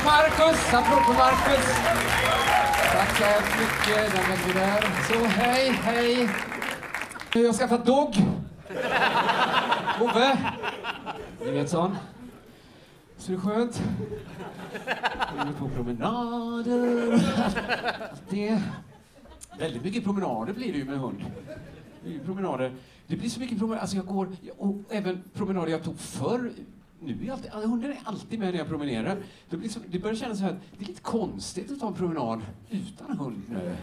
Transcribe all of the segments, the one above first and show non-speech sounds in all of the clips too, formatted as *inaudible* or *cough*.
Tack Marcus! Applåd på Marcus. Tack så hemskt mycket. Den är där. Så, hej, hej. Jag har skaffat dogg. Ove. Ni vet sån. Så det är skönt. Vi är på promenader. Det. Väldigt mycket promenader blir det ju med hund. Det är promenader. Det blir så mycket promenader. Alltså jag går, och även promenader jag tog förr. Nu är alltid, alltså, hunden är alltid med när jag promenerar. Det, blir som, det börjar kännas så här, det är lite konstigt att ta en promenad utan hund nu.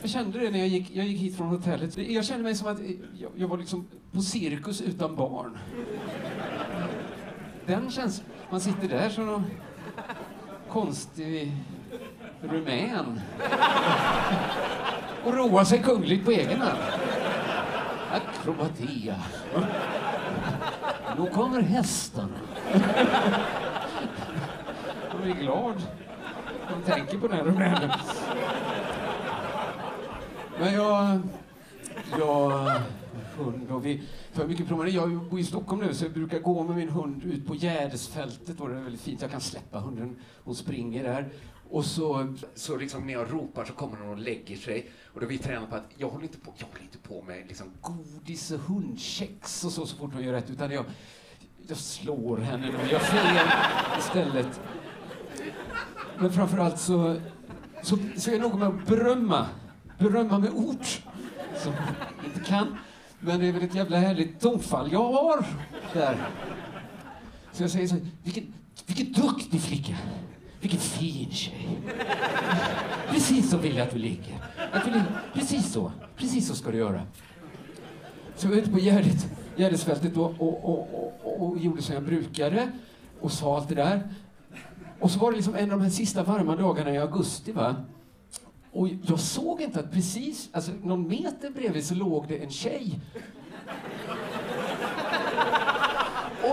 Jag kände det när jag gick, jag gick hit från hotellet. Jag kände mig som att eh, jag, jag var liksom på cirkus utan barn. Den känns... Man sitter där som någon konstig rumän och roar sig kungligt på egen hand. Akrobatia. Då kommer hästarna. *laughs* Man blir glad. Man tänker på den rumänen. Men jag... Jag... Hund och vi för mycket promenader. Jag bor i Stockholm nu så jag brukar gå med min hund ut på Gärdesfältet. det är väldigt fint. Jag kan släppa hunden. Hon springer där. Och så, så liksom när jag ropar så kommer hon och lägger sig. Och då vi tränar på att jag håller inte på, jag håller inte på med liksom godis och hundkex och så, så fort hon gör rätt. Utan jag, jag slår henne och Jag fel istället. Men framförallt så, så, så är jag nog med att berömma. Berömma med ord. Som jag inte kan. Men det är väl ett jävla härligt tonfall jag har där. Så jag säger så här, vilken, vilken duktig flicka. Vilken fin tjej. Precis så vill jag att du ligger. Att du ligger. Precis så. Precis så ska du göra. Så jag är ute på Gärdet, Gärdesfältet och, och, och, och, och gjorde som jag brukade och sa allt det där. Och så var det liksom en av de här sista varma dagarna i augusti. Va? Och jag såg inte att precis, alltså någon meter bredvid så låg det en tjej.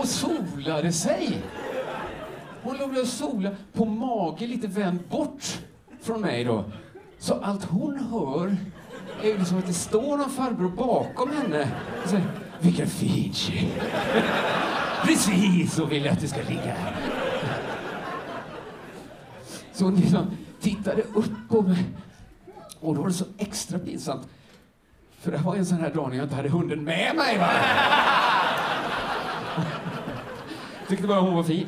Och solade sig. Hon låg och solade på mage lite vänd bort från mig då. Så allt hon hör är liksom att det står någon farbror bakom henne och säger vilken fin tjej. Precis så vill jag att du ska ligga här. Så hon liksom tittade upp på mig och då var det så extra pinsamt. För det var en sån här dag när jag inte hade hunden med mig. Va? Tyckte bara hon var fin.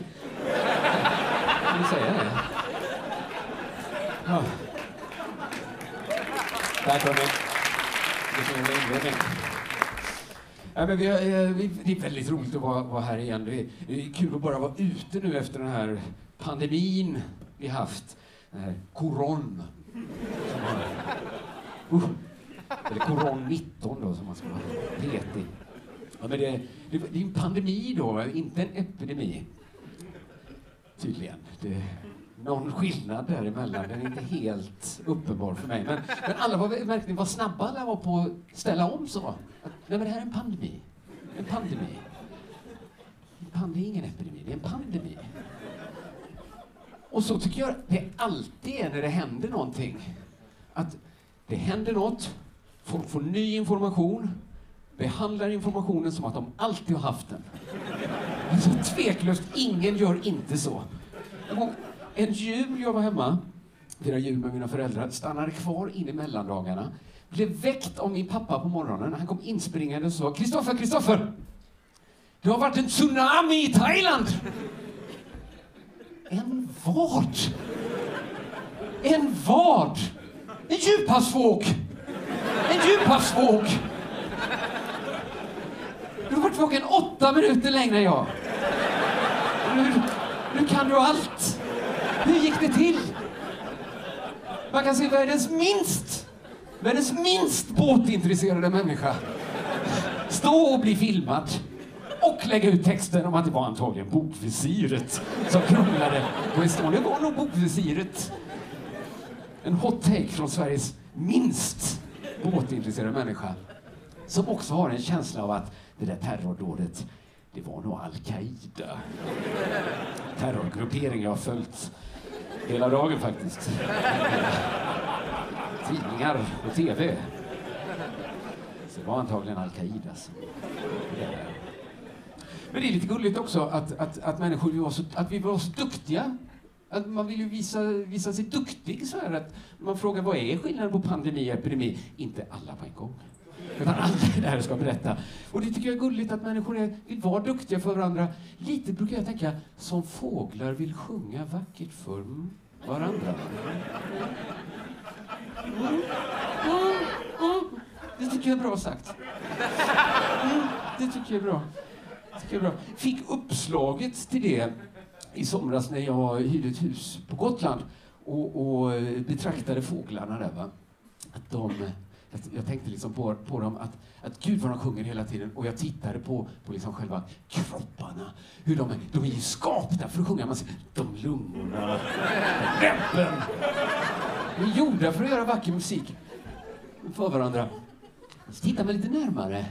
Kan du säga det? Ja. Tack hörni. Ja, men vi, eh, vi, det är väldigt roligt att vara, vara här igen. Det är, det är kul att bara vara ute nu efter den här pandemin vi haft. Den här koron. Uh. Eller koron-19 då, som man ska vara petig. Ja, men det, det, det är en pandemi då, inte en epidemi. Tydligen. Det, någon skillnad däremellan, den är inte helt uppenbar för mig. Men, men alla var verkligen var snabba alla var på att ställa om så. Att, nej men det här är en pandemi. En pandemi. En pandemi är ingen epidemi, det är en pandemi. Och så tycker jag det alltid är när det händer någonting. Att det händer något, folk får ny information, behandlar informationen som att de alltid har haft den. Alltså, tveklöst, ingen gör inte så. En jul jag var hemma, firade jul med mina föräldrar, stannade kvar in i mellandagarna, blev väckt av min pappa på morgonen. Han kom inspringande och sa Kristoffer, Kristoffer! Det har varit en tsunami i Thailand! En vad? En vad? En djuphavsvåg! En djuphavsvåg! Du har varit vaken åtta minuter längre än jag. Nu, nu kan du allt. Hur gick det till? Man kan se världens minst, världens minst båtintresserade människa stå och bli filmad och lägga ut texten om att det var antagligen bokvisiret som krånglade på Estonia. Det var nog bokvisiret. En hot take från Sveriges minst båtintresserade människa som också har en känsla av att det där terrordådet, det var nog Al-Qaida. Terrorgruppering jag har följt hela dagen faktiskt. Tidningar och TV. Så det var antagligen Al-Qaida alltså. som Men det är lite gulligt också att, att, att människor vill vara så, att vi var så duktiga. Att man vill ju visa, visa sig duktig. Så här, att man frågar vad är skillnaden på pandemi och epidemi? Inte alla på en gång. Utan alla det här ska berätta. Och det tycker jag är gulligt att människor är, vill vara duktiga för varandra. Lite brukar jag tänka, som fåglar vill sjunga vackert för varandra. Mm, mm, mm. Det tycker jag är bra sagt. Mm, det tycker jag är bra. Det tycker jag är bra. Fick uppslaget till det i somras när jag hyrde ett hus på Gotland och, och betraktade fåglarna där. Va? Att de, jag tänkte liksom på, på dem att, att gud vad de sjunger hela tiden och jag tittade på, på liksom själva kropparna. Hur de, de är ju skapta för att sjunga. Man ser, de lungorna, Läppen! De är gjorda för att göra vacker musik för varandra. Så tittar man lite närmare.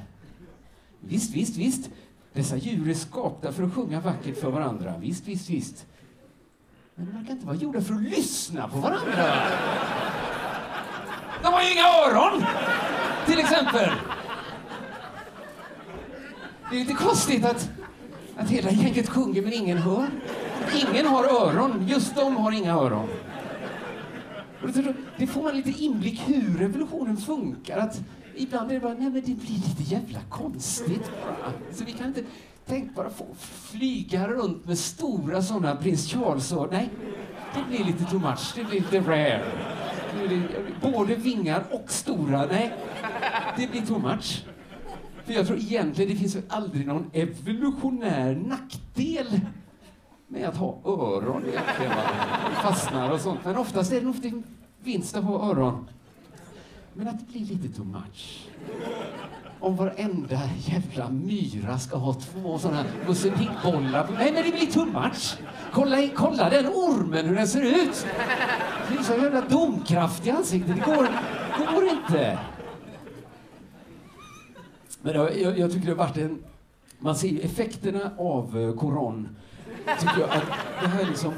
Visst, visst, visst. Dessa djur är skapta för att sjunga vackert för varandra. Visst, visst, visst. Men de verkar inte vara gjorda för att lyssna på varandra. De har ju inga öron! Till exempel. Det är lite konstigt att, att hela gänget sjunger men ingen hör. Ingen har öron. Just de har inga öron. Det får man lite inblick hur revolutionen funkar. Att ibland är det bara, nej men det blir lite jävla konstigt bara. Så vi kan inte, tänk bara få flyga runt med stora sådana prins charles och, Nej, det blir lite too much, det blir lite rare. Både vingar och stora, nej, det blir too much. För jag tror egentligen, det finns väl aldrig någon evolutionär nackdel med att ha öron egentligen. Fastnar och sånt. Men oftast är det nog vinst att ha öron. Men att det blir lite too much. Om varenda jävla myra ska ha två sådana musselpickbollar. Nej, men det blir too much. Kolla, kolla den ormen, hur den ser ut. Det är så jävla domkraft i ansiktet. Det går, går inte. Men jag, jag tycker det har varit en... Man ser effekterna av eh, koron. Tycker jag att det här liksom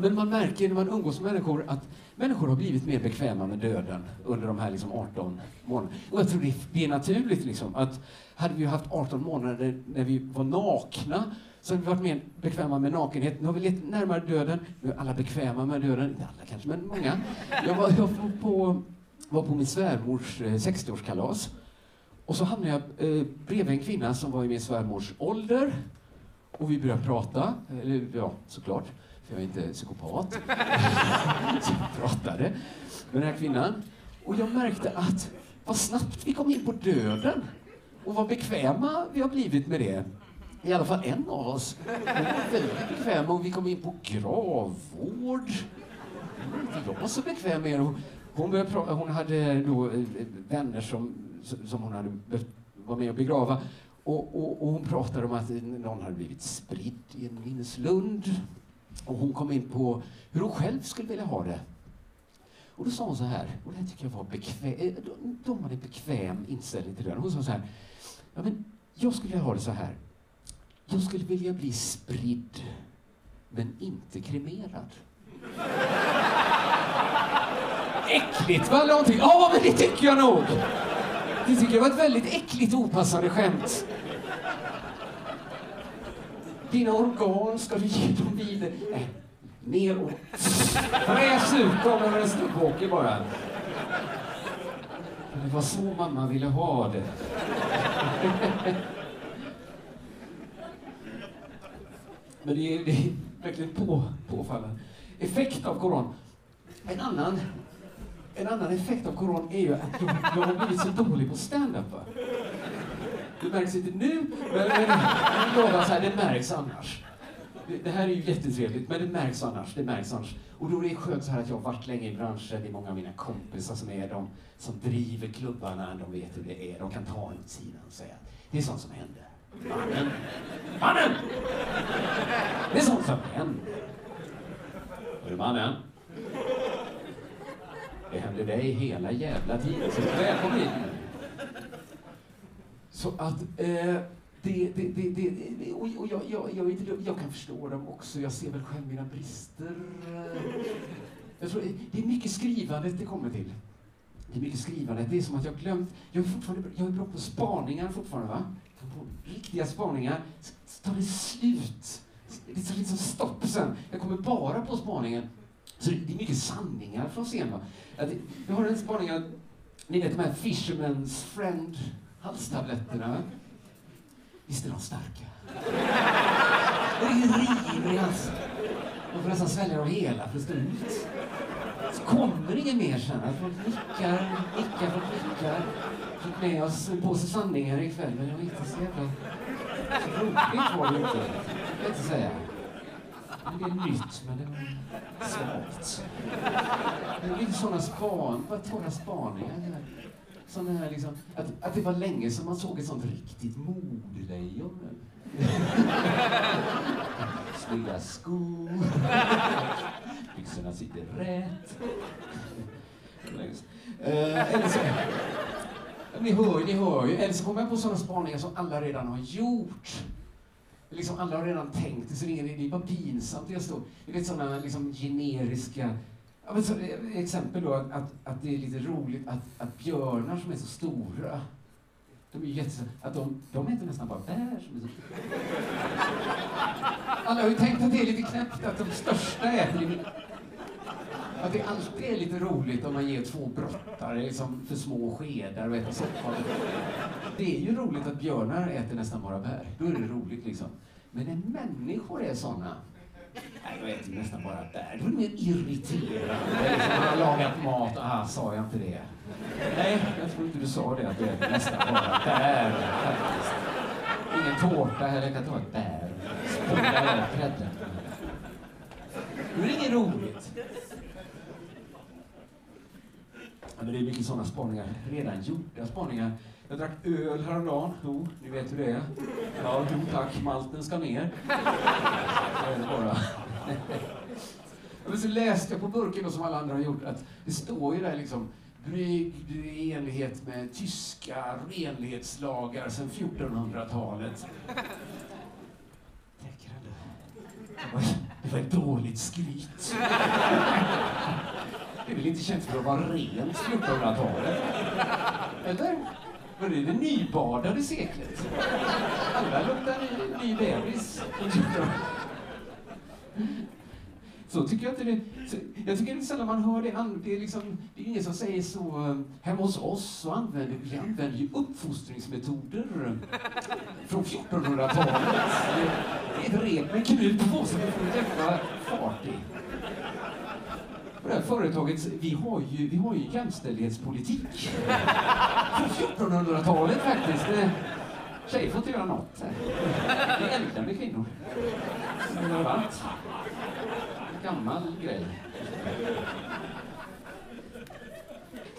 man märker när man umgås med människor att människor har blivit mer bekväma med döden under de här liksom 18 månaderna. Och jag tror det, det är naturligt. Liksom, att hade vi haft 18 månader när vi var nakna så hade vi varit mer bekväma med nakenhet. Nu har vi lite närmare döden. Nu är alla bekväma med döden. Inte alla kanske, men många. Jag var, jag var, på, var på min svärmors eh, 60-årskalas. Och så hamnade jag eh, bredvid en kvinna som var i min svärmors ålder. Och vi började prata. Eller, ja, såklart för jag är inte psykopat. *laughs* så jag pratade med den här kvinnan. Och jag märkte att vad snabbt vi kom in på döden. Och vad bekväma vi har blivit med det. I alla fall en av oss. Hon var väldigt bekväm och vi kom in på gravvård. Jag var så bekväm med det. Hon, började hon hade då eh, vänner som, som hon hade var med och begrava. Och, och, och, hon pratade om att någon hade blivit spridd i en minneslund. Och hon kom in på hur hon själv skulle vilja ha det. Och då sa hon så här, och det här tycker jag var bekväm, de, de hade en bekväm inställning till det. Hon sa så här, ja men jag skulle vilja ha det så här. Jag skulle vilja bli spridd, men inte kremerad. *laughs* Äckligt va, någonting? Ja, men det tycker jag nog! Det tycker jag var ett väldigt äckligt opassande skämt. Dina organ ska du ge dem vidare. Nej, ner och fräs ut dem över en stubbåker bara. Det var så mamma ville ha det. Men det är, det är verkligen på, påfallande. Effekt av koron. En annan, en annan effekt av koron är ju att jag, jag har blivit så dålig på stand-up. Det märks inte nu, men, men jag lovar så här, det märks annars. Det, det, här är ju jättetrevligt, men det märks annars. Det märks annars. Och då är det skönt så här att jag har varit länge i branschen. Det är många av mina kompisar som är de som driver klubbarna. De vet hur det är. De kan ta en sidan och säga det är sånt som händer. Mannen! Mannen! Det är sånt som händer. Hörru mannen. Det händer dig hela jävla tiden. Så välkommen hit. Så att eh, det, det, det, det, och, och jag, jag, jag, inte, jag kan förstå dem också. Jag ser väl själv mina brister. Jag tror, det är mycket skrivandet det kommer till. Det är mycket skrivandet. Det är som att jag glömt... Jag är, fortfarande, jag är bra på spaningar fortfarande, va? på riktiga spaningar, så tar det slut. Det tar liksom stopp sen. Jag kommer bara på spaningen. Så det är mycket sanningar från scen. Va? Jag har en spaning ni vet de här Fisherman's Friend halstabletterna. Visst är de starka? Det river i halsen. Man får nästan svälja dem hela för att stå ut. Så kommer ingen mer sen. Folk nickar, nickar, folk nickar. Fick med oss en påse sanningar ikväll, men det var inte så jävla... Så roligt var det inte, Det kan jag inte säga. Det är nytt, men det var svagt. Det är lite sådana span, bara torra spaningar. Såna här liksom, att, att det var länge sedan man såg ett sånt riktigt mordlejon. *laughs* Snygga skor. Byxorna sitter rätt. Eh, eller så, ni hör ju, ni hör ju. Eller så kommer jag på sådana spaningar som alla redan har gjort. Liksom alla har redan tänkt det, så det är, det är bara pinsamt. Jag står, det vet sådana liksom generiska Ja, men så, eh, exempel då att, att, att, det är lite roligt att, att björnar som är så stora, de är jättestora, att de, de äter nästan bara bär som är så stora. Alla har ju tänkt att det är lite knäppt att de största äter att det alltid är lite roligt om man ger två brottare liksom för små skedar och äter soppa. Det är ju roligt att björnar äter nästan bara bär. Då är det roligt liksom. Men när människor är sådana Nej, jag äter nästan bara bär. Då är mer irriterande. Han har liksom lagat mat. Ah, sa jag inte det? Nej, jag tror inte du sa det, att du äter nästan bara bär. Faktiskt. Ingen tårta heller. Jag kan ta ett bär. Spola över Nu Då är det inget roligt. Ja, men det är mycket sådana spaningar. Redan gjorda spaningar. Jag drack öl häromdagen. Jo, ni vet hur det är. Ja, jo tack, malten ska ner. Så är det bara. Men så läste jag på burken, som alla andra har gjort, att det står ju där liksom bryggd i enlighet med tyska renlighetslagar sedan 1400-talet. Det var ett dåligt skryt. Det är väl inte känt för att vara rent 1400-talet? Eller? Var det det nybadade seklet? Alla luktar ny, ny bebis. Så tycker jag inte det. Så, jag tycker det är sällan man hör det. Det är, liksom, det är ingen som säger så. Eh, Hemma hos oss så använder vi använder ju uppfostringsmetoder från 1400-talet. Det är ett rep med knut på som vi får träffa fart och På det här företaget, vi har ju, vi har ju jämställdhetspolitik. Från 1400-talet faktiskt. Eh, tjejer får inte göra något. Det är äldre med kvinnor. Det är relevant gammal grej.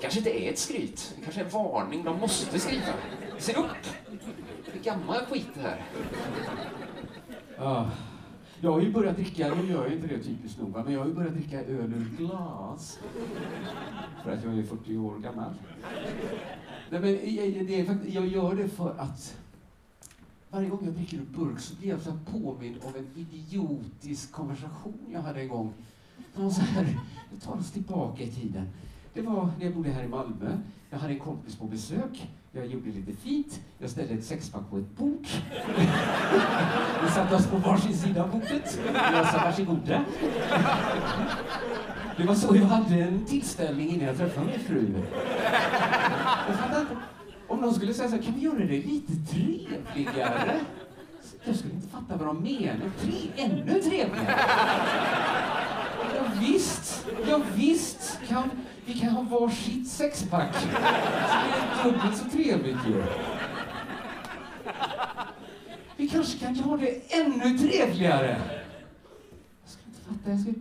kanske inte är ett skryt. Det kanske är en varning. De måste skriva. Se upp! Det är gammal skit det här. Oh jag har ju börjat dricka, nu gör jag inte det typiskt nog, men jag har ju börjat dricka öl ur glas. För att jag är 40 år gammal. Nej, men det är faktiskt, jag gör det för att varje gång jag dricker ur burk så blir jag så påmind om en idiotisk konversation jag hade en gång. Det så här, det tar oss tillbaka i tiden. Det var när jag bodde här i Malmö. Jag hade en kompis på besök. Jag gjorde lite fint. Jag ställde ett sexpack på ett bord. *laughs* Vi satte oss på varsin sida av bordet. Jag sa varsågoda. Det var så jag hade en tillställning innan jag träffade min fru. Jag fattar inte. Om någon skulle säga så här, kan vi göra det lite trevligare? Jag skulle inte fatta vad de menar. Tre, ännu trevligare? Ja, visst, ja, visst kan vi kan ha varsitt sexpack. Så det är dubbelt så trevligt ju. Vi kanske kan ha det ännu trevligare. Jag skulle inte fatta. Jag skulle...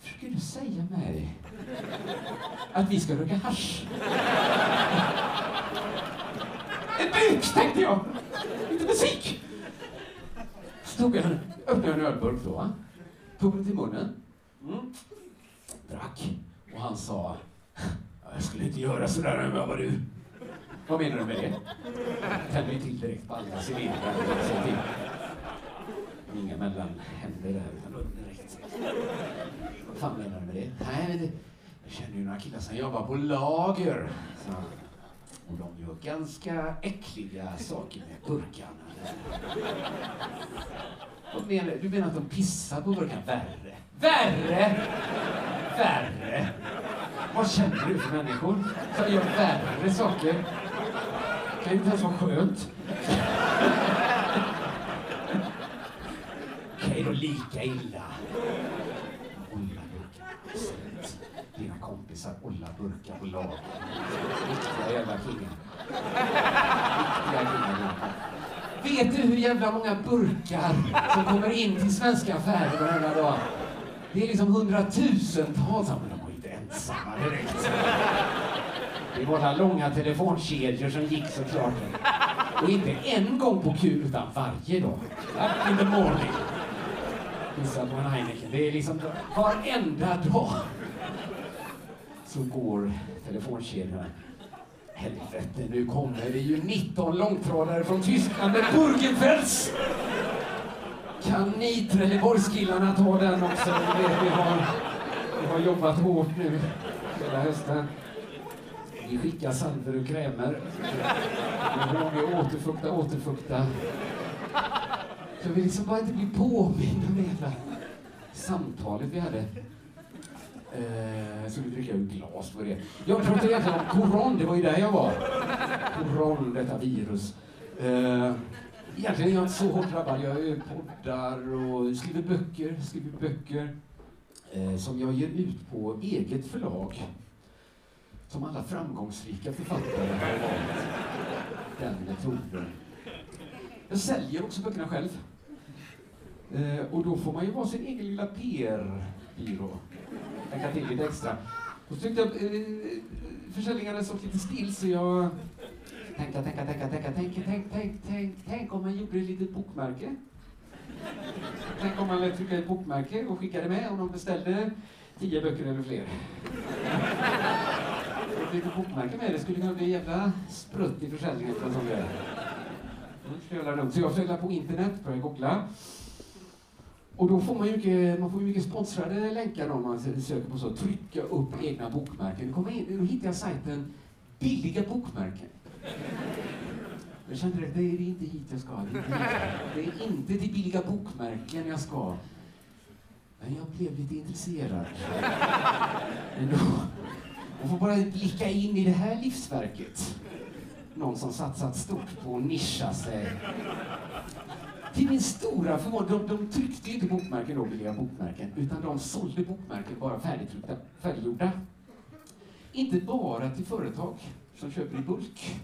Försöker du säga mig att vi ska röka hasch? En byk, tänkte jag. Inte musik. Så tog jag, öppnade en ölburk då. Tog den till munnen. Mm. Drack. Och han sa, jag skulle inte göra sådär om jag var du. Vad menar du med det? Tänder ju till direkt på alla cylindrar. Inga mellanhänder där, utan direkt. Vad fan menar du med det? Nej, men det, jag känner ju några killar som jobbar på lager. Så Och de gör ganska äckliga saker med burkarna. Vad menar du? Du menar att de pissar på burkarna? Värre. Värre! Värre! Vad känner du för människor som gör värre saker? Det kan ju inte ens vara skönt. Okej då, lika illa. Olla burkar. Dina kompisar olla burkar på lag. Riktiga jävla killar. Riktiga killar. Vet du hur jävla många burkar som kommer in till svenska affärer varenda dag? Det är liksom hundratusentals ensamma direkt. Det var alla långa telefonkedjor som gick såklart. Och inte en gång på kul, utan varje dag. Up in the morning. Pissa på en Heineken. Det är liksom varenda dag. Så går telefonkedjorna. Helvete, nu kommer det ju 19 långtradare från Tyskland med Burgenfels! Kan ni Trelleborgskillarna ta den också? Det vet, vi har, vi har jobbat hårt nu hela hösten. Vi skickar salver och krämer. Vi återfukta, återfukta. Jag vill liksom bara inte bli påmind om det jävla samtalet vi hade. Eh, så vi dricka ur glas på det. Jag pratade egentligen om koron, det var ju där jag var. Koron, detta virus. Eh, egentligen är jag inte så hårt drabbad. Jag poddar och skriver böcker, skriver böcker Eh, som jag ger ut på eget förlag. Som alla framgångsrika författare har valt den metoden. Jag säljer också böckerna själv. Eh, och då får man ju vara sin egen lilla PR-byrå. Tänka till lite extra. Och så tyckte jag eh, eh försäljningarna stått lite still så jag tänkte, tänka, tänka, tänka, tänk, tänk, tänk, tänk, tänk om man gjorde ett litet bokmärke. Tänk om man lät trycka ett bokmärke och skickade med om de beställde tio böcker eller fler. Ett litet bokmärke med det skulle kunna bli en jävla sprutt i försäljningen för en sån grej. Så jag försökte på internet, började googla. Och då får man ju mycket, man får mycket sponsrade länkar om man söker på så, trycka upp egna bokmärken. Då, in, då hittade jag sajten Billiga bokmärken. Jag kände det, det är inte hit jag ska. Det är inte, det är inte till billiga bokmärken jag ska. Men jag blev lite intresserad. Ändå. Man får bara blicka in i det här livsverket. Någon som satsat stort på att nischa sig till min stora förvåning, de, de tryckte inte bokmärken då, billiga bokmärken, utan de sålde bokmärken bara färdigtryckta, färdiggjorda. Inte bara till företag som köper i bulk,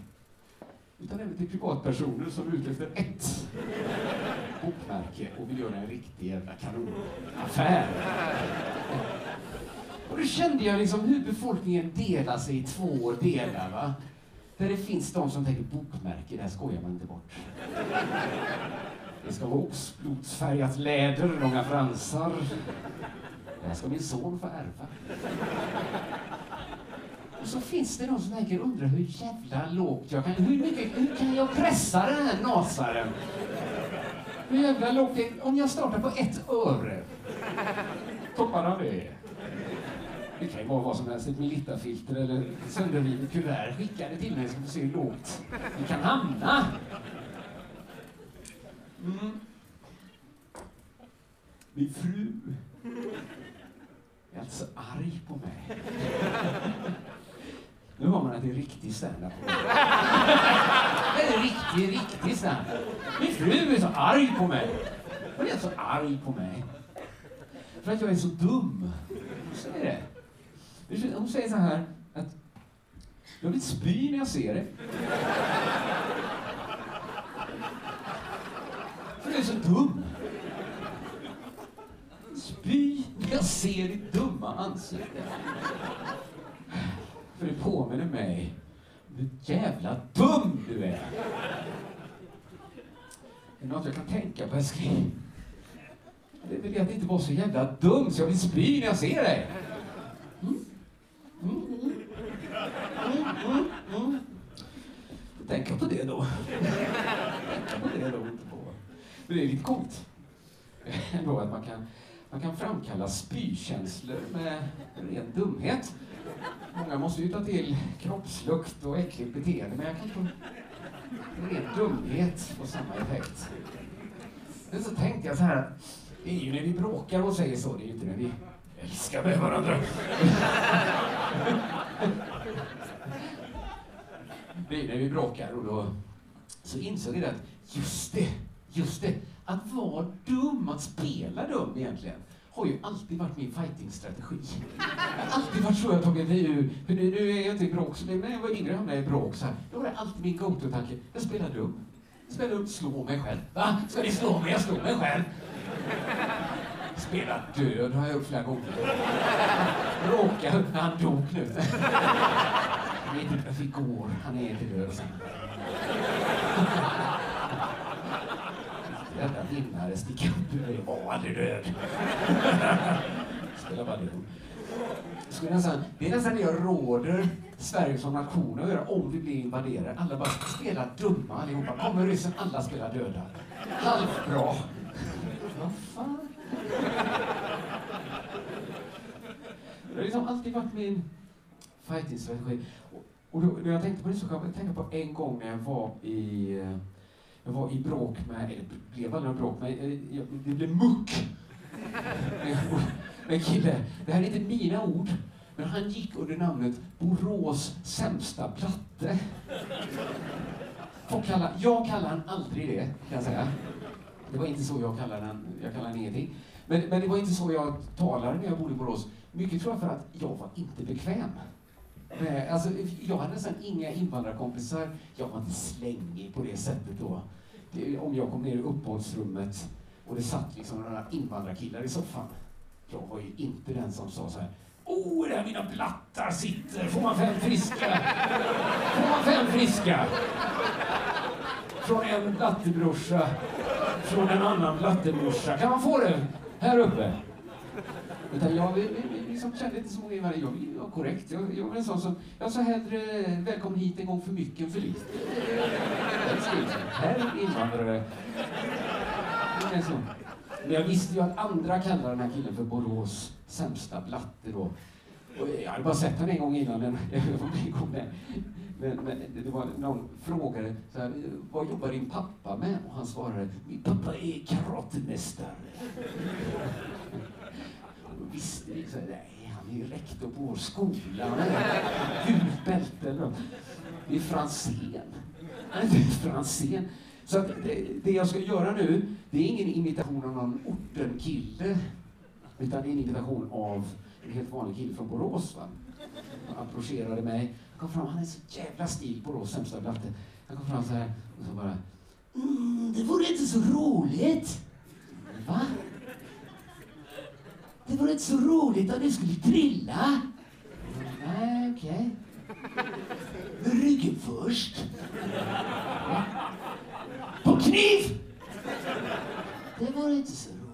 utan även till privatpersoner som är ute efter ett bokmärke och vill göra en riktig jävla kanonaffär. Och då kände jag liksom hur befolkningen delar sig i två delar. Va? Där det finns de som tänker bokmärke, det här skojar man inte bort. Det ska vara oxblodsfärgat läder, långa fransar. Det här ska min son få ärva. Och så finns det de som tänker, undrar hur jävla lågt jag kan... Hur, mycket, hur kan jag pressa den här nasaren? Hur jävla lågt det, Om jag startar på ett öre, toppar han det? Det kan ju vara vad som helst, ett Melitta-filter eller sönderrivet kuvert. Skicka det till mig så vi får se hur lågt vi kan hamna. Mm. Min fru är alltså arg på mig. Nu har man att det är riktig standup. *laughs* Det är riktig, riktig standup. Min fru är så arg på mig. Hon är så arg på mig. För att jag är så dum. Hon säger det. Hon säger så här att jag vill spy när jag ser det. För du är så dum. Spy när jag ser ditt dumma ansikte. För det påminner mig om hur jävla dum du är. Är det något jag kan tänka på älskling? Det är väl att inte vara så jävla dum så jag vill spy när jag ser dig. Mm. mm? Mm, mm, mm, mm. Tänka på det då. Tänka på det då, inte på. Men det är lite coolt *laughs* ändå att man kan, man kan framkalla spykänslor med ren dumhet. Många måste ju ta till kroppslukt och äckligt beteende, men jag kan få ren dumhet får samma effekt. Men så tänkte jag så här, det är ju när vi bråkar och säger så, det är ju inte när vi älskar med varandra. det är när vi bråkar och då så insåg jag att just det, just det, att vara dum, att spela dum egentligen, har ju alltid varit min fightingstrategi. Jag har alltid varit så jag tagit mig ur. För nu, nu är jag typ inte i bråk, men när jag var yngre hamnade jag i bråk så här. Då var det alltid min go-to-tanke. Jag spelar dum. Jag spelar dum, slå mig själv. Va? Ska ni slå mig? Jag slår mig själv. Spela död har jag gjort flera gånger. Råkar, han dog nu. Jag vet inte varför igår. Han är inte död Jävla vinnare, stick upp ur mig. Åh, han är död. *laughs* Spelar bara dum. Skulle nästan, det är nästan det jag råder Sverige som nation att göra om vi blir invaderade. Alla bara spela dumma allihopa. Kommer ryssen, alla spelar döda. Halvbra. Vad fan? Det har liksom alltid varit min fighting-strategi. Och, och då, när jag tänkte på det så kom jag tänka på en gång när jag var i, eh, jag var i bråk med, eller det blev aldrig något bråk, men eh, det blev muck *laughs* med en kille. Det här är inte mina ord, men han gick under namnet Borås sämsta platte. Folk kallar, jag kallar han aldrig det, kan jag säga. Det var inte så jag kallade han, jag kallar han ingenting. Men, men det var inte så jag talade när jag bodde i Borås. Mycket tror jag för att jag var inte bekväm. Eh, alltså, jag hade nästan inga invandrarkompisar. Jag var inte slängig på det sättet då. Det, om jag kom ner i uppehållsrummet och det satt liksom några invandrarkillar i soffan. Jag var ju inte den som sa så här. Oh, där mina blattar sitter. Får man fem friska? Får man fem friska? Från en blattebrorsa, från en annan blattemorsa. Kan man få det här uppe? Utan jag liksom kände inte så många invandrare. Jag vara korrekt. Jag, jag var en sån som, jag sa hellre välkommen hit en gång för mycket än för lite. Herr invandrare. Men jag visste ju att andra kallade den här killen för Borås sämsta blatte då. Och jag hade bara sett honom en gång innan, men, *laughs* en gång med. Men, men det var någon frågade så här, vad jobbar din pappa med? Och han svarade, min pappa är karatemästare. Så nej, han är ju rektor på vår skola. Han har gult bälte. Det är Franzén. Han är Franzén. Så att det, det, jag ska göra nu, det är ingen imitation av någon ortenkille, utan det är en imitation av en helt vanlig kille från Borås. Va? Han approcherade mig, han kom fram, han är så jävla stil, Borås sämsta blatte. Han kom fram så här och så bara, mm, det vore inte så roligt. Va? Det vore inte så roligt om du skulle trilla. Nej, okej. Okay. Med ryggen först. På kniv! Det var inte så roligt.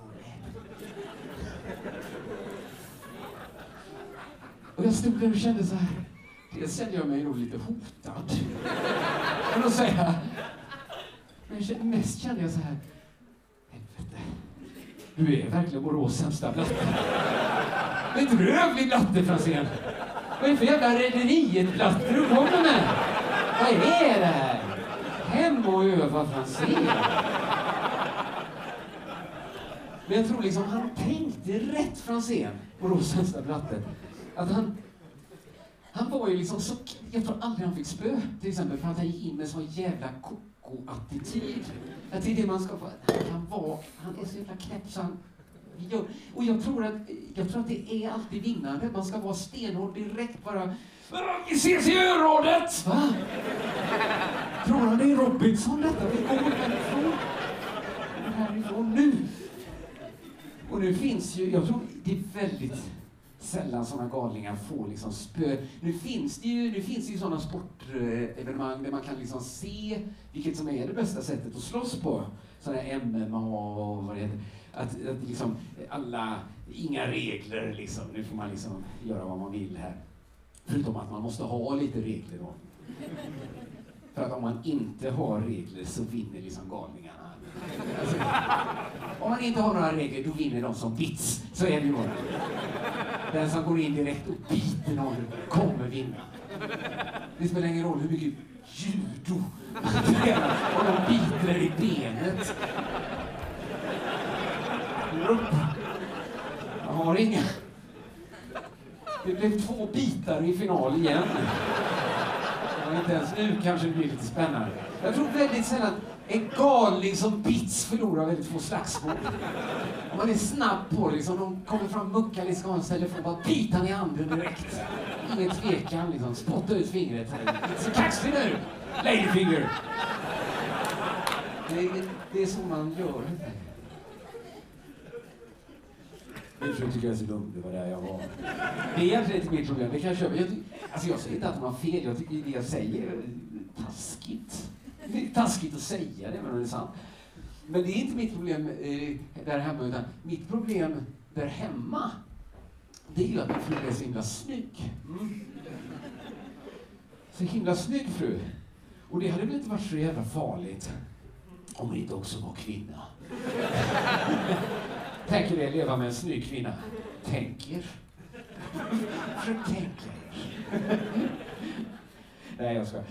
Och jag stod där och kände så här. Dels kände jag mig nog lite hotad. Kan säga. Men mest kände jag så här. Helvete. Du är verkligen Borås sämsta blatte. Bedrövlig blatte, Franzén. Vad är det för jävla Rederiet-blatte du kommer med? Vad är det här? Hem och öva Franzén. Men jag tror liksom han tänkte rätt Franzén, Borås sämsta blatte. Att han, han var ju liksom så... Jag tror aldrig han fick spö, till exempel, för att han gick in med sån jävla koko-attityd. Att det är det man ska få... Han kan vara... Han är så jävla knäpp så han... Jag, och jag tror, att, jag tror att det är alltid vinnande. Man ska vara stenhård direkt bara. Vi ses i örådet! Va? Tror han det är Robinson detta? Vi går härifrån. Härifrån nu. Och nu finns ju, jag tror det är väldigt sällan sådana galningar får liksom spö. Nu finns det ju, nu finns det ju sådana sportevenemang där man kan liksom se vilket som är det bästa sättet att slåss på. Sådana här MMA och vad det heter. Att, att liksom alla, inga regler liksom. Nu får man liksom göra vad man vill här. Förutom att man måste ha lite regler då. För att om man inte har regler så vinner liksom galningarna. Om man inte har några regler, då vinner de som bits. Så är det ju bara. Den som går in direkt och biter någon kommer vinna. Det spelar ingen roll hur mycket judo man tränar om de biter i benet. Jag har inga. Det blev två bitar i final igen. Inte ens nu kanske det blir lite spännande. Jag tror väldigt sällan en galning som bits förlorar väldigt få slagsmål. Om man är snabb på det, liksom, de kommer fram, muckar lite skånskt telefon, bara bita i handen direkt. Ingen tvekan, liksom. spotta ut fingret. Inte så kaxig nu, ladyfinger! Det, det är så man gör. Min fru tycker jag är så dum, det var där jag var. Det är egentligen inte mitt problem, det kan jag köpa. Jag, alltså jag säger inte att hon har fel, jag tycker det jag säger är taskigt. Är taskigt att säga det, men det är sant. Men det är inte mitt problem eh, där hemma, utan mitt problem där hemma, det är ju att min fru är så himla snygg. Mm. Så himla snygg fru. Och det hade väl inte varit så jävla farligt om hon inte också var kvinna. Tänker er leva med en snygg kvinna? Tänker. Försök tänka er. Nej, jag ska. Eh,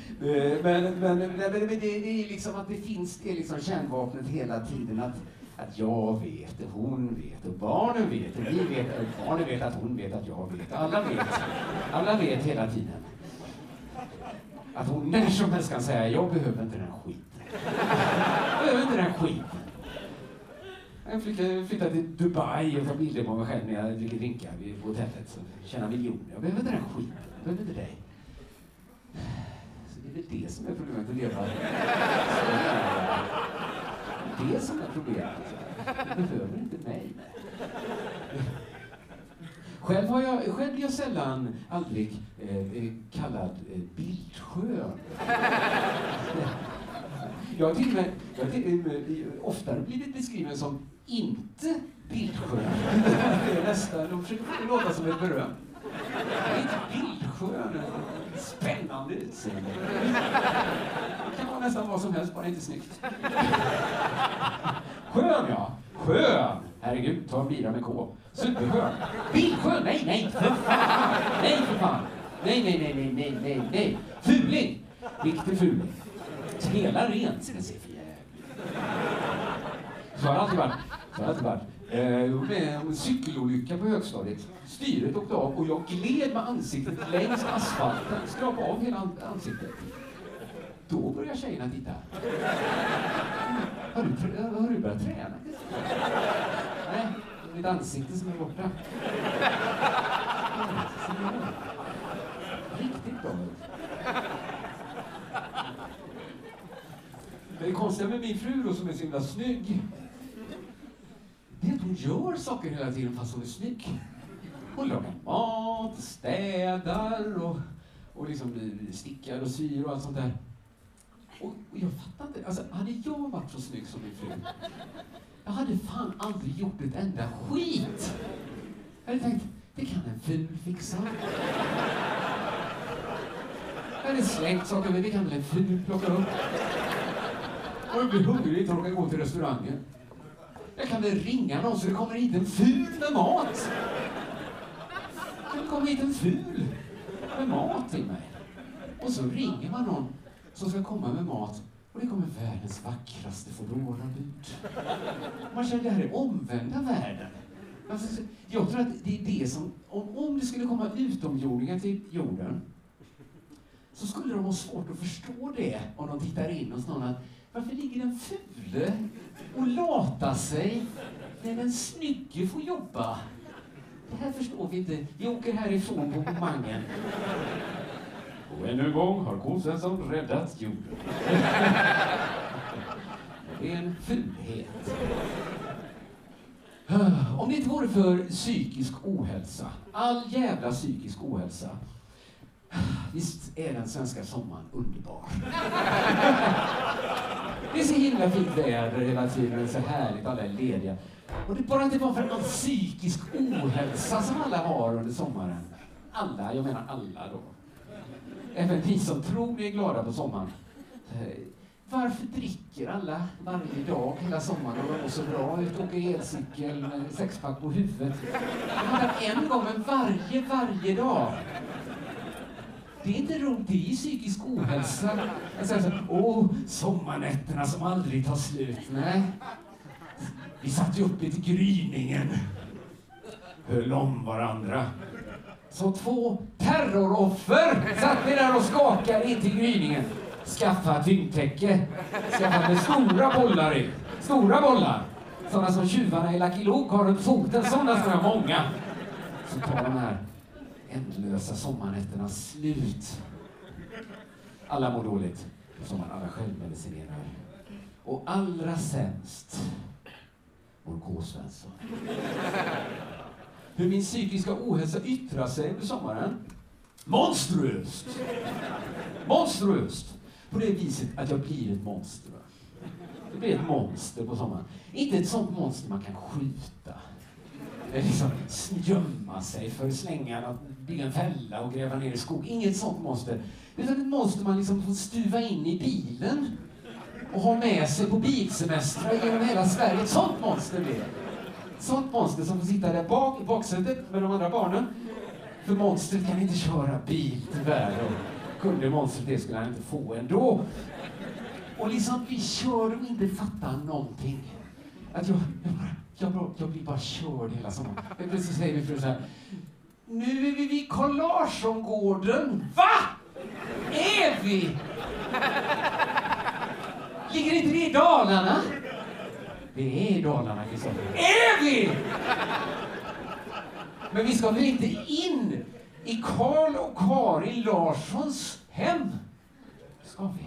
men, men, men, men det, det är liksom att det finns det liksom kärnvapnet hela tiden. Att, att jag vet, och hon vet, och barnen vet, och vi vet, och barnen vet att hon vet att jag vet. Alla vet. Alla vet hela tiden. Att hon när som helst kan säga, jag behöver inte den skiten. Jag behöver inte den skiten. Jag flyttade, flyttade till Dubai och tar bilder på mig själv när jag dricker drinkar på hotellet. Så tjänar miljoner. Jag behöver inte den skiten. Jag behöver inte dig. Så det är väl det som är problemet att leva. Det är det som är problemet. Du behöver inte mig. Själv, har jag, själv blir jag sällan, aldrig, eh, kallad eh, bildskön. Jag har till och med, jag har till eh, oftare blivit beskriven som inte bildskön. Det är nästan, de försöker få det låta som ett beröm. Jag är inte bildskön. Spännande utseende. Det kan vara nästan vad som helst, bara inte snyggt. Skön ja, skön! Herregud, ta en bira med K. Superskön. Bilskön! nej, nej, för fan! Nej, för fan! Nej, nej, nej, nej, nej, nej, nej. Fuling! Riktig fuling. Spela rent, ska se för jävligt. Så har det alltid varit. Så har det alltid varit. Eh, jag var med om en cykelolycka på högstadiet. Styret åkte av och jag gled med ansiktet längs asfalten. Skrapade av hela ansiktet. Då börjar tjejerna titta. Har du, har du börjat träna? Nej, det är mitt ansikte som är borta. Riktigt bra. Det konstiga med min fru då, som är så himla snygg, det är att hon gör saker hela tiden fast hon är snygg. Hon lagar mat, städar och, och liksom stickar och syr och allt sånt där. Och, och jag fattar inte, alltså hade jag varit så snygg som min fru, jag hade fan aldrig gjort ett enda skit. Jag hade tänkt, det kan en ful fixa. Jag hade slängt saker, men det kan väl en ful plocka upp. Och jag blir hungrig, inte orkar gå till restaurangen. Jag kan väl ringa någon så det kommer hit en ful med mat. Det kommer hit en ful med mat till mig. Och så ringer man någon som ska komma med mat och det kommer världens vackraste foodora-bud. Man känner det här är omvända världen. Alltså, jag tror att det är det som, om, om det skulle komma utomjordingar till jorden så skulle de ha svårt att förstå det om de tittar in hos någon att varför ligger den fule och lata sig när den snygge får jobba? Det här förstår vi inte. Vi åker härifrån på Mangen. Och ännu en gång har konsvensson räddat jorden. Det är en fulhet. Om det inte vore för psykisk ohälsa, all jävla psykisk ohälsa, Visst är den svenska sommaren underbar? Det är så himla fint väder hela tiden, så härligt, alla är lediga. Och det bara inte var för någon psykisk ohälsa som alla har under sommaren. Alla, jag menar alla då. Även vi som tror vi är glada på sommaren. Eh, varför dricker alla varje dag hela sommaren och de mår så bra ut, åker elcykel med sexpack på huvudet? Det handlar en gång, men varje, varje dag. Det är inte roligt, det är psykisk ohälsa. Alltså, alltså, åh, sommarnätterna som aldrig tar slut. Nej. Vi satt ju uppe till gryningen. Höll om varandra. Som två terroroffer satt vi där och skakade in till gryningen. Skaffa tyngdtäcke. Skaffa med stora bollar i. Stora bollar. Sådana som tjuvarna i Lucky Luke har runt foten. Sådana ska jag ha många. Så tar de här ändlösa sommarnätternas slut. Alla mår dåligt på sommaren. Alla självmedicinerar. Och allra sämst mår K. Svensson. Hur min psykiska ohälsa yttrar sig under sommaren? Monstruöst! Monstruöst! På det viset att jag blir ett monster. Det blir ett monster på sommaren. Inte ett sånt monster man kan skjuta. Liksom gömma sig för att slänga, bygga en fälla och gräva ner i skog. Inget sånt monster. Utan ett monster man liksom får stuva in i bilen och ha med sig på bilsemestrar genom hela Sverige. Ett sånt monster blir det. Sånt monster som får sitta där bak i baksätet med de andra barnen. För monstret kan inte köra bil tyvärr. Och kunde monstret det skulle han inte få ändå. Och liksom vi kör och inte fattar någonting. Att jag, jag, bara, jag, jag blir bara körd hela sommaren. Plötsligt säger min fru så här. Nu är vi vid Carl Larsson-gården. Va? Är vi? Ligger inte det i Dalarna? Det är i Dalarna, Kristoffer. Är vi? Men vi ska väl inte in i Karl och Karin Larssons hem? Ska vi?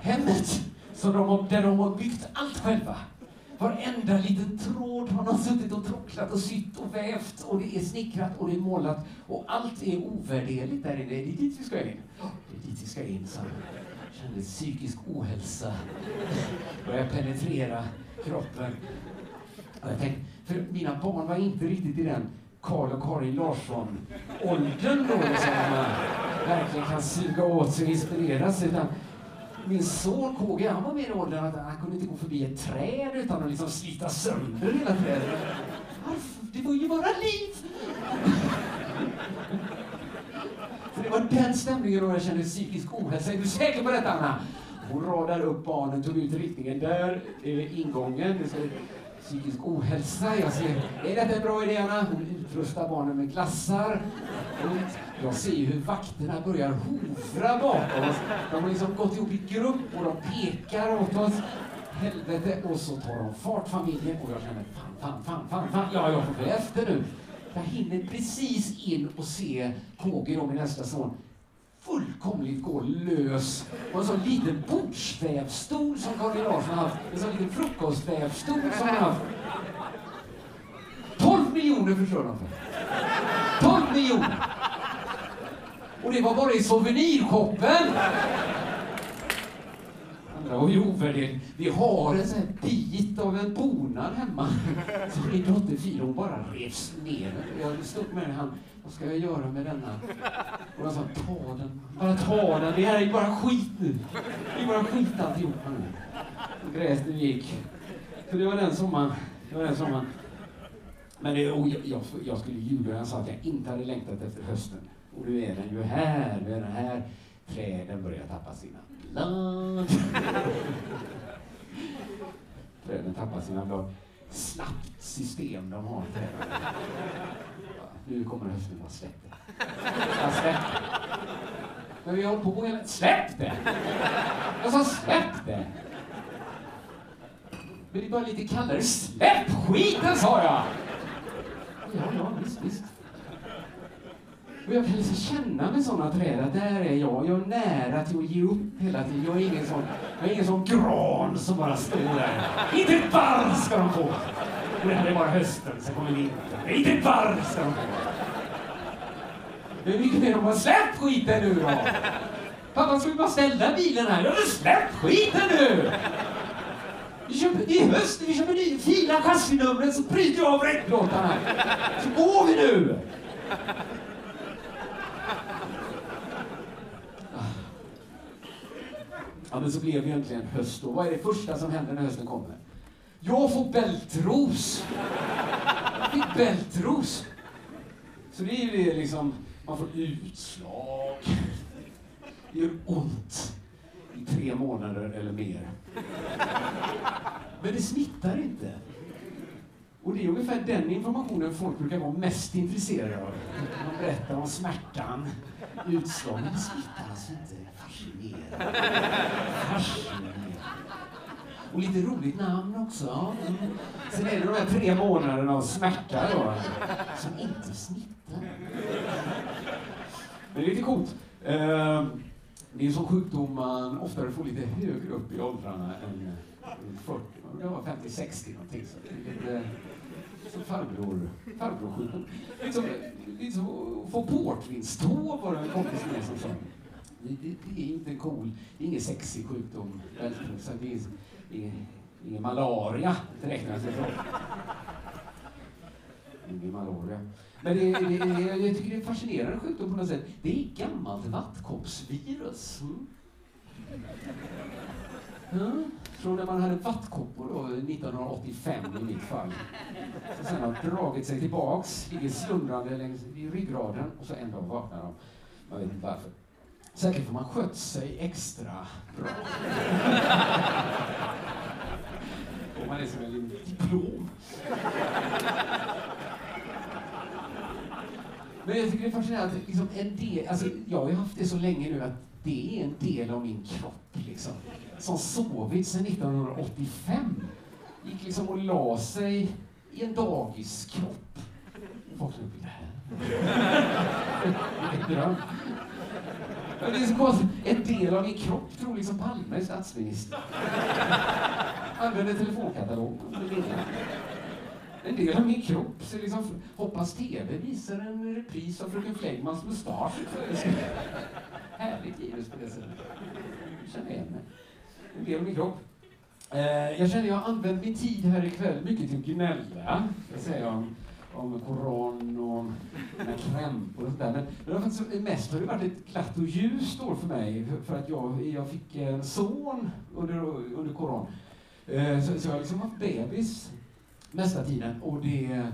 Hemmet som de har, där de har byggt allt själva. Varenda liten tråd har någon suttit och tråcklat och sytt och vävt och det är snickrat och det är målat och allt är ovärderligt där inne. Det är dit vi ska in. Det är dit vi ska in, så kände psykisk ohälsa. Började penetrera kroppen. Och jag tänkte, för mina barn var inte riktigt i den Karl och Karin Larsson-åldern då, liksom, man verkligen kan suga åt sig och inspireras. Utan min son KG, han var mer i åldern att han kunde inte gå förbi ett träd utan att liksom slita sönder hela trädet. Det var ju bara liv! Så det var den stämningen då jag kände psykisk ohälsa. Är du säker på detta, Anna? Hon radar upp barnen, tog ut riktningen. Där är ingången. Psykisk ohälsa. Jag ser, är detta en bra idé, Anna? Hon utrustar barnen med glassar. Jag ser ju hur vakterna börjar hovra bakom oss. De har liksom gått ihop i grupp och de pekar åt oss. Helvete. Och så tar de fart, familjen. Och jag känner, fan, fan, fan, fan, fan. Ja, jag får bli efter nu. Jag hinner precis in och se KG, då, min nästa son, fullkomligt gå lös. på en sån liten bordsvävstol som Karin Larsson har haft. En sån liten frukostvävstol som han har haft. 12 miljoner förstör de för. 12 miljoner! Och det var bara i souvenirshoppen! Andra var ju ovärderligt. Vi har en sån här bit av en bonad hemma. *laughs* Så min dotter Fia, hon bara revs ner Jag stod med han. Vad ska jag göra med denna? Och jag sa, ta den. Bara ta den. Det här är bara skit nu. Det är bara skit alltihopa nu. Och gräset gick. Så det var den sommaren. Det var den sommaren. Men det, jag, jag, jag skulle ljuga när jag sa att jag inte hade längtat efter hösten. Och nu är den ju här. Nu är den här. Träden börjar tappa sina blad. *laughs* Träden tappar sina blad. Slappt system de har, träden. Nu kommer hösten, Bara släpp det. Jag släpp det. Men vi har hållit på hela... Släpp det! Jag sa släpp det! Men det är bara lite kallare. Släpp skiten, sa jag! Ja, ja, visst, visst. Och jag kan liksom känna med sådana träd att där är jag. Jag är nära till att ge upp hela tiden. Jag är ingen sån, jag är ingen sån gran som bara står där. Inte ett barr ska de få! Och det här är bara hösten, sen kommer vintern. Inte ett barr ska de få! Det är mycket mer om bara släpp skiten nu då! Pappa, ska vi bara ställa bilen här? Ja, men släpp skiten nu! Vi köper, I höst, vi köper nya fina chassinumret så bryter jag av räckplåtarna här. Så går vi nu! Ja, men så blev det egentligen höst då. Vad är det första som händer när hösten kommer? Jag får bältros! Jag fick bältros! Så det är ju det liksom, man får utslag. Det gör ont i tre månader eller mer. Men det smittar inte. Och det är ungefär den informationen folk brukar vara mest intresserade av. De berättar om smärtan, utslagningen. men det smittar alltså inte. Fascinerande. Fascinerande. Och lite roligt namn också. Mm. Sen är det de här tre månaderna av smärta då, som inte smittar. Men det är lite coolt. Eh, det är en sån sjukdom man oftare får lite högre upp i åldrarna än 40, det var 50-60 någonting. Så det är lite som farbror, farbror Liksom, liksom få portvinstå var det en kompis med som sa. Det, det, det, är inte cool, det är ingen sexig sjukdom. Så det är ingen, ingen malaria direkt när jag säger. Ingen malaria. Men det, det, jag tycker det är en fascinerande sjukdom på något sätt. Det är gammalt vattkoppsvirus. Mm. Mm. Från när man hade vattkoppor då, 1985 i mitt fall. Så sen har dragit sig tillbaks, ligger slumrande längs i ryggraden och så en dag vaknar de. Man vet inte varför. Säkert för man skött sig extra bra. och man är som en liten diplom. Men jag tycker det är fascinerande att liksom en del, alltså jag har ju haft det så länge nu att det är en del av min kropp liksom. Som sovit sedan 1985. Gick liksom och la sig i en dagiskropp. Folk som det här. En dröm. Det är så konstigt. En del av min kropp tror liksom Palme är statsminister. Använder telefonkatalogen en del av min kropp så liksom, hoppas TV visar en repris av Fröken Flegmans mustasch. Härligt virus på det sättet. Jag känner igen mig. En del av min kropp. Eh, jag känner att jag har använt min tid här ikväll mycket till att gnälla. Jag säger om, om koran och mina krämpor och sådär. Men, men det har faktiskt, mest har det varit ett glatt och ljust år för mig. För, för att jag, jag fick en son under, under koran. Eh, så, så jag har liksom haft bebis mesta tiden. Och det,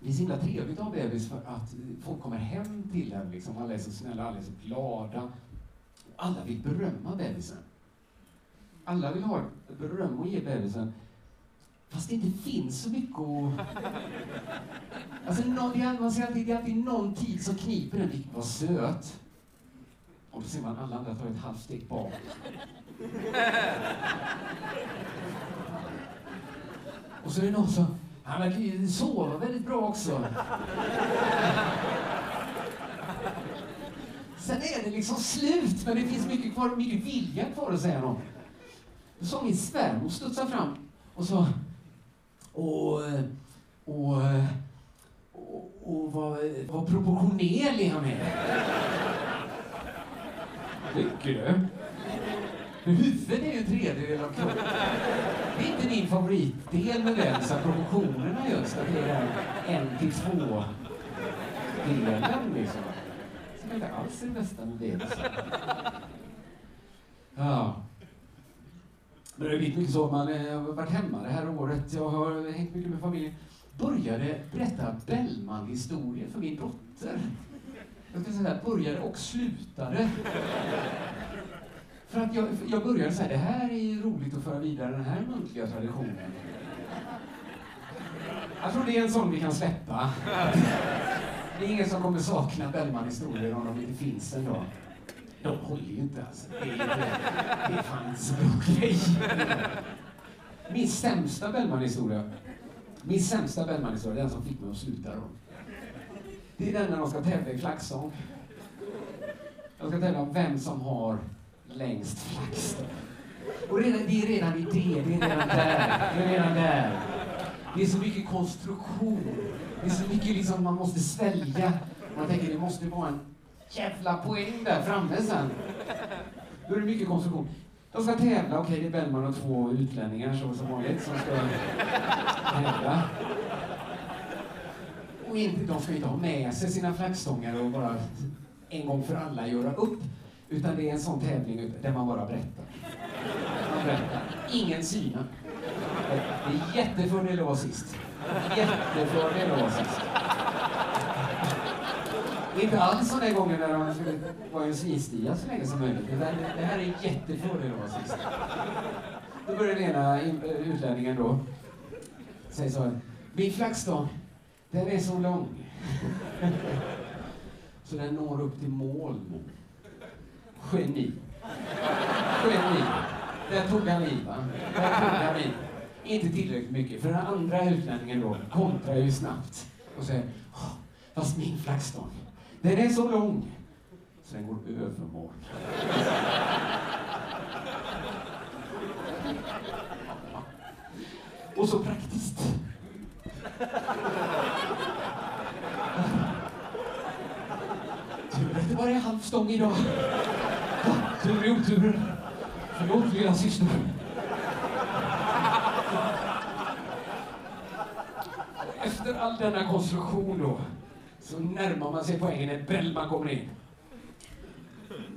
det är så himla trevligt att ha bebis för att folk kommer hem till en. Liksom. Alla är så snälla, alla är så glada. Alla vill berömma bebisen. Alla vill ha beröm och ge bebisen. Fast det inte finns så mycket att... *laughs* Alltså, är, man ser alltid, det är alltid någon tid som kniper en. Vilken var söt. Och då ser man alla andra ta ett halvt steg bak. *laughs* Och så är det någon som, han verkar ju sova väldigt bra också. Sen är det liksom slut, men det finns mycket kvar, mycket vilja kvar att säga något. Då sa min svärmor studsa fram och sa, och, och, och, och vad, vad proportionerlig han är. Tycker du? Huvudet är ju en tredjedel av kroppen. Det är inte din favoritdel med den, så proportionerna just, att det är en till två delen liksom. Som inte alls är det bästa med det. Ja. Men det har blivit mycket så, man eh, har varit hemma det här året, jag har hängt mycket med familjen. Började berätta Bellman-historier för min dotter. Jag skulle säga började och slutade. För att jag, jag började säga, det här är ju roligt att föra vidare den här muntliga traditionen. Jag tror det är en sån vi kan släppa. Det är ingen som kommer sakna Bellman-historier om de inte finns en dag. De håller ju inte alltså. Det är, inte, det är fan inte så bra grej. Min sämsta Bellman-historia, min sämsta Bellman-historia, den som fick mig att sluta då. Det är den när de ska tävla i flaggstång. De ska tävla om vem som har längst flaggstång. Och redan, det är redan i det, det är redan där. Det är redan där. Det är så mycket konstruktion. Det är så mycket liksom man måste svälja. Man tänker det måste vara en jävla poäng där framme sen. Då är det mycket konstruktion. De ska tävla, okej okay, det är Bellman och två utlänningar som, som vanligt som ska tävla. Och inte, de ska inte ha med sig sina flaggstångar och bara en gång för alla göra upp. Utan det är en sån tävling där man bara berättar. Ingen syna. Det är jättefördel att vara sist. Jättefördel att vara sist. Inte alls såna där gången när de skulle vara en svinstia så länge som möjligt. Det, det här är jättefördel att vara sist. Då börjar den ena utlänningen då säga så här. Min flaggstång, den är så lång. så den når upp till moln. Geni. Geni. Där tog han i, va? Där tog han i. Inte tillräckligt mycket, för den andra utlänningen då kontrar ju snabbt och säger Fast min flaggstång, den är så lång så den går över. Och så praktiskt. Var det halvstång är halv idag. Tur i oturen. Förlåt, lilla syster. Efter all denna konstruktion då, så närmar man sig poängen när Bellman kommer in.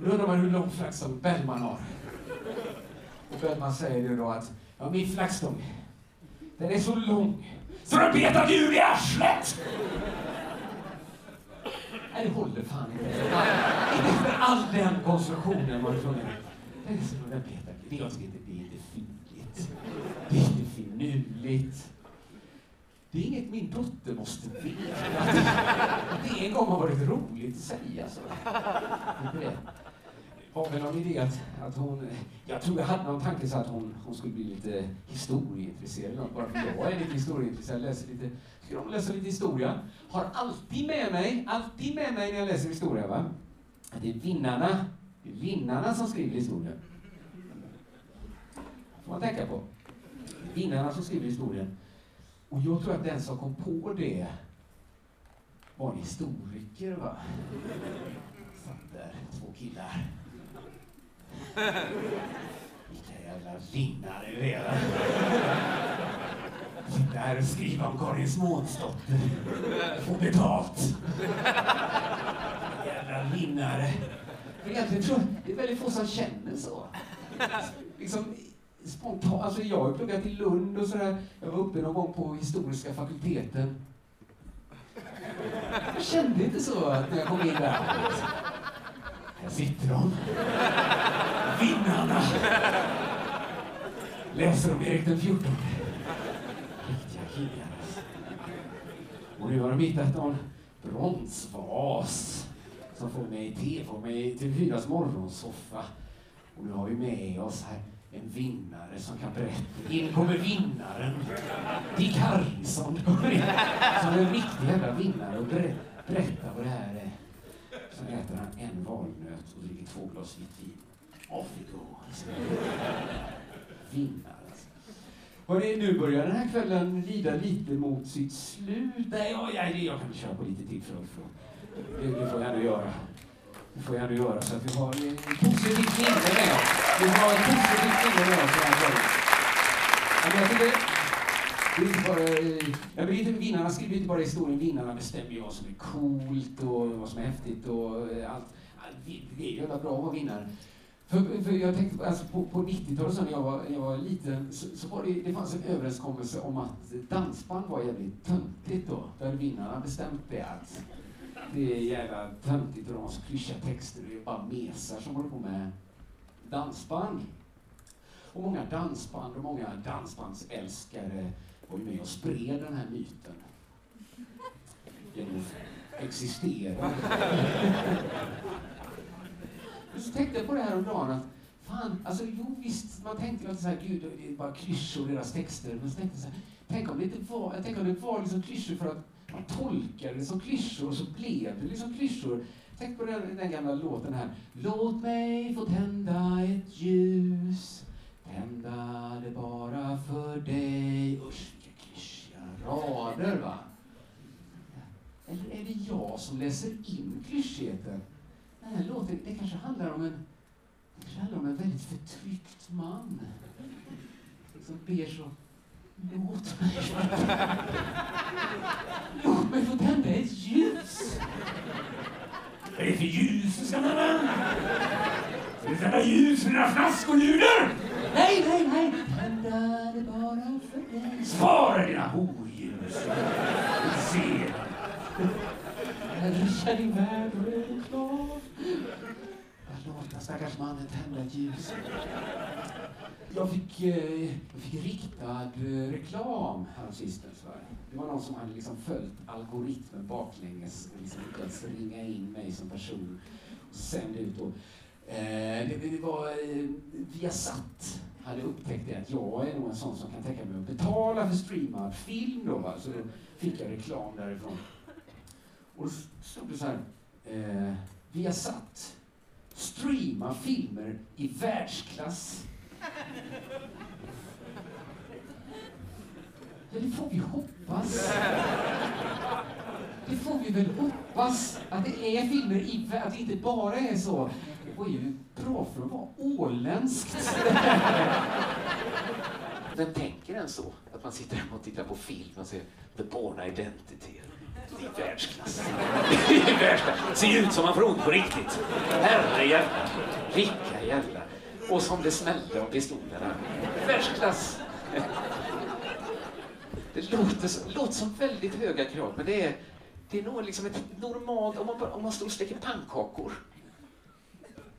Då undrar man hur lång flaggstång Bellman har. Och Bellman säger ju då att, ja min flaggstång, den är så lång så den betar djur i arslet! Nej, det håller fan inte. Inte efter all den konstruktionen var Det är inte, det är inte finligt. Det är inte finurligt. Det är inget min dotter måste veta. Att det en gång har varit roligt att säga så. Det var väl någon att, hon... Jag tror jag hade någon tanke så att hon, hon skulle bli lite historieintresserad. Bara för jag är lite historieintresserad. Läser lite, tycker om att läsa lite historia. Har alltid med mig, alltid med mig när jag läser historia, va? Det är vinnarna, det är vinnarna som skriver historia. får man tänka på. Vinnarna som skriver historien. Och jag tror att den som kom på det var en historiker, va? Satt där, två killar. *laughs* Vilka jävla vinnare vi är. Sitta här och skriva om Karin Smånsdotter. Få betalt. Jävla vinnare. För egentligen tror jag det är väldigt få som känner så. Liksom, spontant. Alltså jag har pluggat i Lund och sådär. Jag var uppe någon gång på historiska fakulteten. Jag kände inte så när jag kom in där. Här sitter de. Vinnarna. Läser om Erik den XIV. Riktiga killar. Och nu har de hittat någon bronsvas som får mig i TV, får mig till TV4s morgonsoffa. Och nu har vi med oss här en vinnare som kan berätta. In kommer vinnaren, Dick Harrison, som är en riktig jävla vinnare och berättar vad det här är. Så äter han en valnöt och dricker två glas vitt vin. Off we go. Vinnare alltså. Hörrni, nu börjar den här kvällen lida lite mot sitt slut. Nej, ja, ja, jag kan köra på lite till för, för. Det, det får jag ändå göra. Det får jag ändå göra så att vi har en positivt minne med oss. Vi har ett positivt minne med oss den här kvällen. jag tycker, det är inte bara, jag blir inte, vinnarna skriver inte bara historien, vinnarna bestämmer ju vad som är coolt och vad som är häftigt och eh, allt. Det är ju jävla bra att vara vinnare. För, för jag tänkte, alltså på, på 90-talet när jag var, jag var liten så, så var det, det fanns en överenskommelse om att dansband var jävligt töntigt då. Där vinnarna bestämt det att det är jävla töntigt och de har så klyschiga texter. och Det är bara mesar som håller på med dansband. Och många dansband och många dansbandsälskare var ju med och spred den här myten. Genom att existera. så tänkte jag på det här om dagen att fan, alltså jo visst, man tänkte att så här, gud, det är bara klyschor deras texter. Men så tänkte jag så här, tänk om det inte var, jag tänkte om det var liksom klyschor för att man tolkade det som klyschor och så blev det liksom klyschor. Tänk på den, den gamla låten här. Låt mig få tända ett ljus. Tända det bara för dig. Usch, rader va. Eller är det jag som läser in klyschigheten? Den här låten, det kanske handlar om en, det kanske handlar om en väldigt förtryckt man. Som ber så Låt mig, låt mig få tända ett ljus. Vad är det för ljus du ska tända? Ska du tända ljus med dina flaskoluder? Nej, nej, nej! Tända det bara för dig. Svara dina hordjur! Se! Kär din värld är. Att låta stackars mannen tända ett ljus. Jag fick, eh, jag fick riktad eh, reklam häromsistens. Det var någon som hade liksom följt algoritmen baklänges och liksom lyckats ringa in mig som person och sända ut. Och, eh, det, det, var eh, Viasat hade upptäckt det att jag är nog en sån som kan tänka mig att betala för streamad film. Då, va? Så då fick jag reklam därifrån. Och då stod det så här. Eh, satt streama filmer i världsklass Ja, det får vi hoppas. Det får vi väl hoppas att det är filmer i att det inte bara är så. Det var ju bra för att vara åländskt. Vem *laughs* tänker än så? Att man sitter hemma och tittar på film och ser The Born Identity. I världsklass. I världsklass. Ser ut som man får ont på riktigt. Herre jävlar. Vilka jävlar. Och som det smällde av pistolerna. Världsklass. Det låter, låter som väldigt höga krav, men det är, det är nog liksom ett normalt, om man, om man står och steker pannkakor.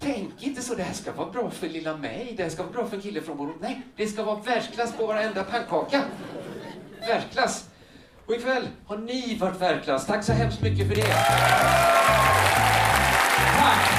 Tänk inte så, det här ska vara bra för lilla mig, det här ska vara bra för en kille från Borås. Nej, det ska vara världsklass på varenda pannkaka. Världsklass. Och ikväll har ni varit världsklass. Tack så hemskt mycket för det. Tack.